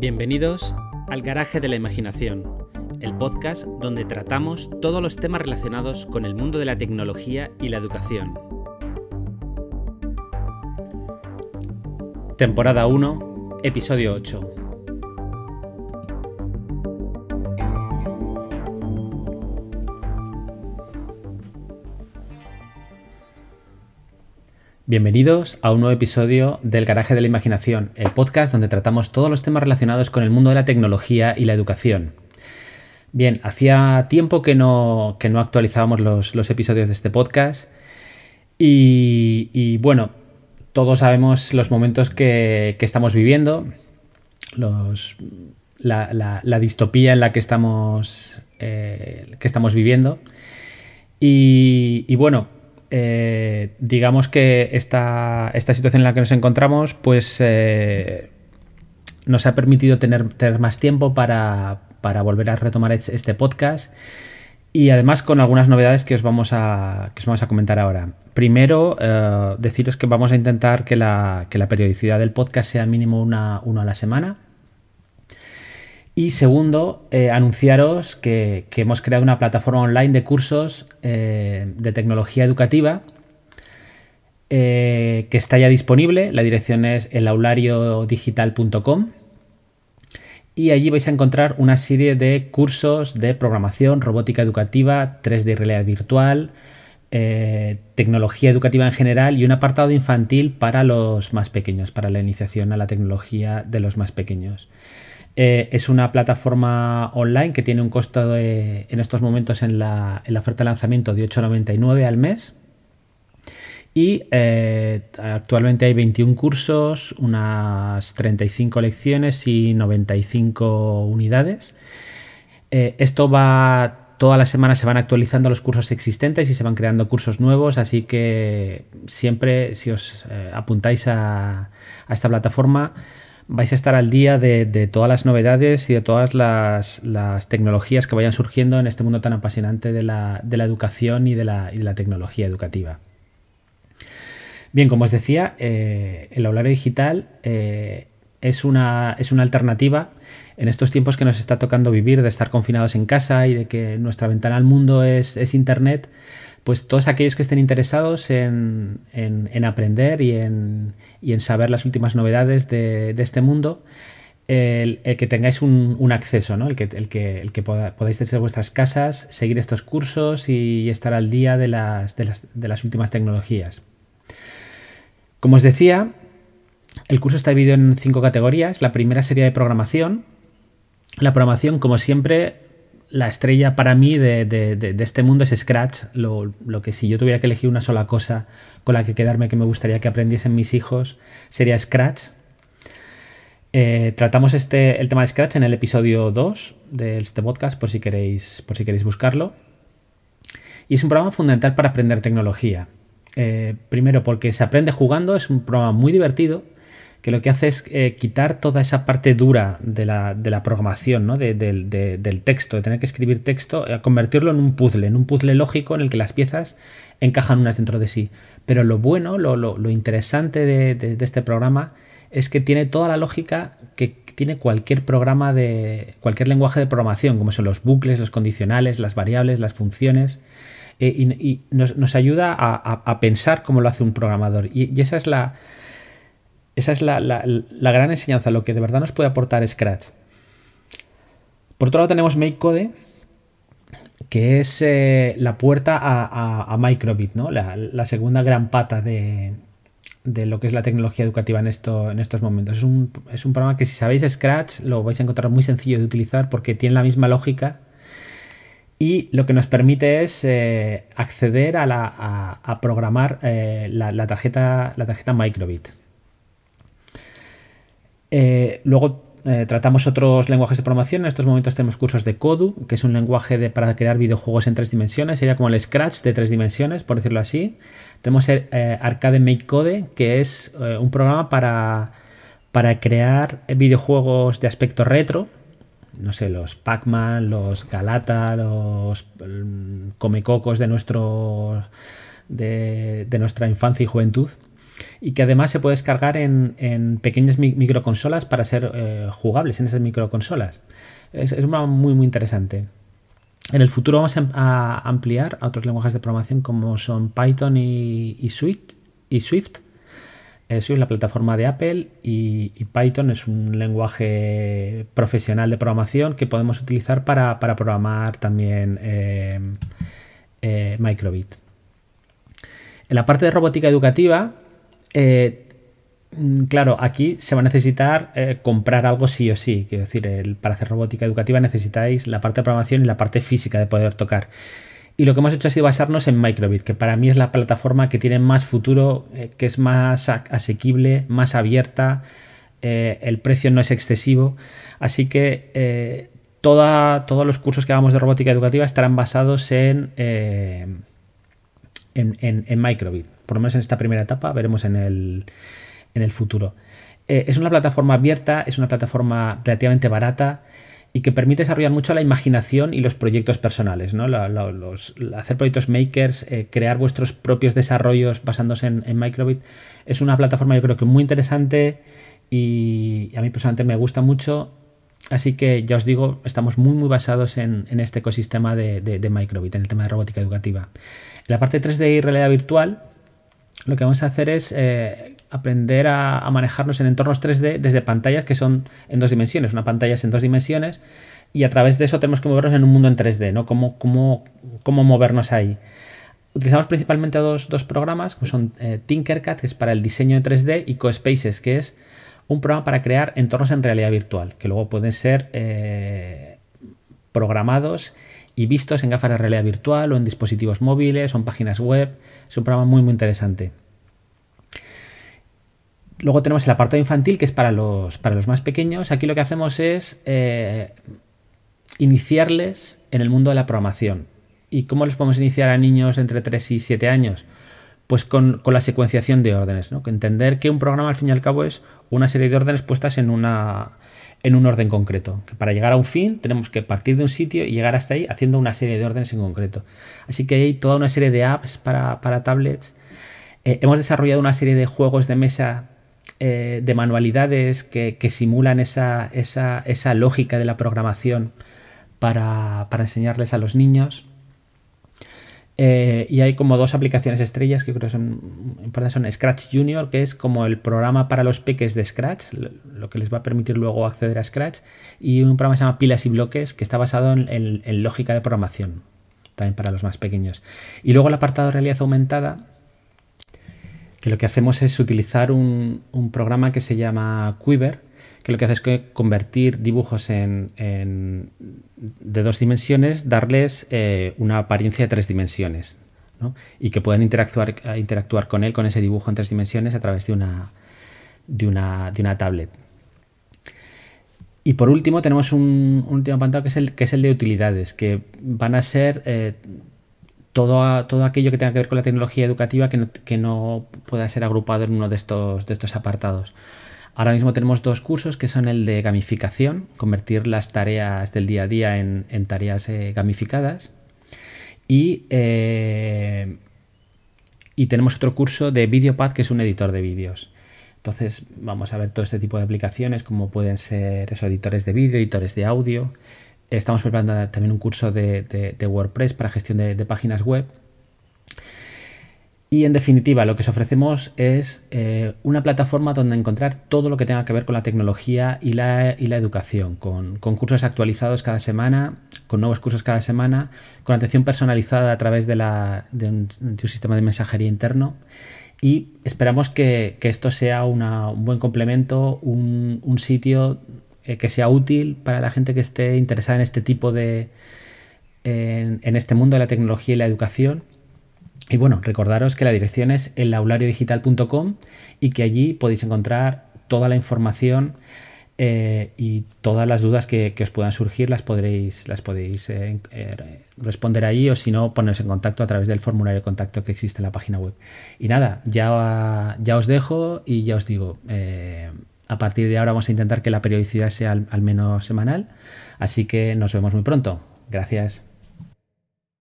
Bienvenidos al Garaje de la Imaginación, el podcast donde tratamos todos los temas relacionados con el mundo de la tecnología y la educación. Temporada 1, episodio 8. Bienvenidos a un nuevo episodio del Garaje de la Imaginación, el podcast donde tratamos todos los temas relacionados con el mundo de la tecnología y la educación. Bien, hacía tiempo que no, no actualizábamos los, episodios de este podcast y, bueno, todos sabemos los momentos que, estamos viviendo, la, distopía en la que estamos, eh, que estamos viviendo. y bueno, eh, digamos que esta, situación en la que nos encontramos, pues eh, nos ha permitido tener, más tiempo para, volver a retomar este podcast y además con algunas novedades que os vamos a, vamos a comentar ahora. Primero, eh, deciros que vamos a intentar que la, periodicidad del podcast sea mínimo una, una a la semana. Y segundo, eh, anunciaros que, hemos creado una plataforma online de cursos eh, de tecnología educativa eh, que está ya disponible. La dirección es elaulariodigital.com y allí vais a encontrar una serie de cursos de programación, robótica educativa, 3D realidad virtual, tecnología educativa en general y un apartado infantil para los más pequeños, para la iniciación a la tecnología de los más pequeños. Eh, es una plataforma online que tiene un costo en estos momentos en la, oferta de lanzamiento de 8,99 al mes. Y eh, actualmente hay 21 cursos, unas 35 lecciones y 95 unidades. Eh, esto va, todas las semanas se van actualizando los cursos existentes y se van creando cursos nuevos, así que siempre si os apuntáis a esta plataforma, vais a estar al día de, todas las novedades y de todas las, tecnologías que vayan surgiendo en este mundo tan apasionante de la, educación y de la, tecnología educativa. Bien, como os decía, eh, el aulario digital eh, es, una, es una alternativa en estos tiempos que nos está tocando vivir, de estar confinados en casa y de que nuestra ventana al mundo es, Internet pues todos aquellos que estén interesados en, aprender y en, saber las últimas novedades de, este mundo, el, que tengáis un, acceso, ¿no? el que podáis desde vuestras casas seguir estos cursos y estar al día de las, de las, últimas tecnologías. Como os decía, el curso está dividido en cinco categorías. La primera sería de programación. La programación, como siempre, la estrella para mí de, este mundo es Scratch. Lo, que si yo tuviera que elegir una sola cosa con la que quedarme que me gustaría que aprendiesen mis hijos sería Scratch. Eh, tratamos este, el tema de Scratch en el episodio 2 de este podcast, por si queréis, por si queréis buscarlo. Y es un programa fundamental para aprender tecnología. Eh, primero porque se aprende jugando, es un programa muy divertido que lo que hace es eh, quitar toda esa parte dura de la, programación, ¿no? del texto, de tener que escribir texto, a convertirlo en un puzzle, en un puzzle lógico en el que las piezas encajan unas dentro de sí. Pero lo bueno, lo, interesante de, este programa es que tiene toda la lógica que tiene cualquier programa de cualquier lenguaje de programación, como son los bucles, los condicionales, las variables, las funciones. Eh, y, nos, ayuda a, pensar cómo lo hace un programador. y esa es la, esa es la, gran enseñanza, lo que de verdad nos puede aportar Scratch. Por otro lado tenemos MakeCode, que es eh, la puerta a, Microbit, ¿no? La, segunda gran pata de, lo que es la tecnología educativa en, esto, en estos momentos. Es un, programa que si sabéis Scratch lo vais a encontrar muy sencillo de utilizar porque tiene la misma lógica y lo que nos permite es eh, acceder a, programar eh, la, tarjeta, la tarjeta Microbit. Eh, luego eh, tratamos otros lenguajes de programación. En estos momentos tenemos cursos de Kodu, que es un lenguaje para crear videojuegos en tres dimensiones. Sería como el Scratch de tres dimensiones, por decirlo así. Tenemos eh, Arcade Make Code, que es un programa para, para crear videojuegos de aspecto retro. No sé, los Pac-Man, los Galata, los mm, Comecocos de, nuestro, de nuestra infancia y juventud. Y que además se puede descargar en, pequeñas microconsolas para ser eh, jugables en esas microconsolas. Es, es muy, muy interesante. En el futuro vamos a ampliar a otros lenguajes de programación como son Python y, Swift, y Swift. es la plataforma de Apple y, Python es un lenguaje profesional de programación que podemos utilizar para, programar también eh, eh, Microbit. En la parte de robótica educativa, eh, Mm, claro, aquí se va a necesitar eh, comprar algo sí o sí. Quiero decir, para hacer robótica educativa necesitáis la parte de programación y la parte física de poder tocar. Y lo que hemos hecho ha sido basarnos en Microbit, que para mí es la plataforma que tiene más futuro, eh, que es más asequible, más abierta, el precio no es excesivo. Así que todos los cursos que hagamos de robótica educativa estarán basados en, en, en Microbit. Por lo menos en esta primera etapa, veremos en el en el futuro. Eh, es una plataforma abierta, es una plataforma relativamente barata y que permite desarrollar mucho la imaginación y los proyectos personales. ¿no? hacer proyectos makers, eh, crear vuestros propios desarrollos basándose en, Microbit, es una plataforma yo creo que muy interesante y a mí personalmente me gusta mucho. Así que ya os digo, estamos muy muy basados en, este ecosistema de, Microbit, en el tema de robótica educativa. En la parte 3D y realidad virtual, lo que vamos a hacer es eh, aprender a, manejarnos en entornos 3D desde pantallas que son en dos dimensiones. Una pantalla es en dos dimensiones y a través de eso tenemos que movernos en un mundo en 3D, ¿no? Cómo, cómo, cómo movernos ahí. Utilizamos principalmente dos, dos programas, que son eh, Tinkercad, que es para el diseño de 3D, y CoSpaces, que es un programa para crear entornos en realidad virtual, que luego pueden ser eh, programados y vistos en gafas de realidad virtual o en dispositivos móviles o en páginas web. Es un programa muy, muy interesante. Luego tenemos el apartado infantil, que es para los, para los más pequeños. Aquí lo que hacemos es eh, iniciarles en el mundo de la programación. ¿Y cómo les podemos iniciar a niños entre 3 y 7 años? Pues con, la secuenciación de órdenes. ¿no? entender que un programa al fin y al cabo es una serie de órdenes puestas en, una, en un orden concreto. Que para llegar a un fin tenemos que partir de un sitio y llegar hasta ahí haciendo una serie de órdenes en concreto. Así que hay toda una serie de apps para, tablets. Eh, hemos desarrollado una serie de juegos de mesa eh, de manualidades que, simulan esa, lógica de la programación para, enseñarles a los niños. Eh, y hay como dos aplicaciones estrellas que creo que son importantes. Son Scratch Junior, que es como el programa para los peques de Scratch, lo que les va a permitir luego acceder a Scratch. Y un programa que se llama Pilas y Bloques, que está basado en, lógica de programación, también para los más pequeños. Y luego el apartado de realidad aumentada, que lo que hacemos es utilizar un, programa que se llama Quiver, que lo que hace es que convertir dibujos de dos dimensiones, darles eh, una apariencia de tres dimensiones, y que puedan interactuar, interactuar con él, con ese dibujo en tres dimensiones, a través de una, de una, de una tablet. Y por último tenemos un, último apartado que es, el, que es el de utilidades, que van a ser eh, todo, todo aquello que tenga que ver con la tecnología educativa que no, pueda ser agrupado en uno de estos, de estos apartados. Ahora mismo tenemos dos cursos que son el de gamificación, convertir las tareas del día a día en, tareas eh, gamificadas. Y, eh, y tenemos otro curso de VideoPad que es un editor de vídeos. Entonces vamos a ver todo este tipo de aplicaciones como pueden ser esos editores de vídeo, editores de audio, Estamos preparando también un curso de, WordPress para gestión de, páginas web. Y en definitiva, lo que os ofrecemos es eh, una plataforma donde encontrar todo lo que tenga que ver con la tecnología y la, educación, con, cursos actualizados cada semana, con nuevos cursos cada semana, con atención personalizada a través de, un, sistema de mensajería interno. Y esperamos que, esto sea un buen complemento, un, sitio eh, que sea útil para la gente que esté interesada en este tipo de. en, este mundo de la tecnología y la educación. Y bueno, recordaros que la dirección es elaulariodigital.com y que allí podéis encontrar toda la información eh, y todas las dudas que, os puedan surgir las las podéis eh, responder ahí o si no, poneros en contacto a través del formulario de contacto que existe en la página web. Y nada, ya, ya os dejo y ya os digo, a partir de ahora vamos a intentar que la periodicidad sea al, menos semanal. Así que nos vemos muy pronto. Gracias.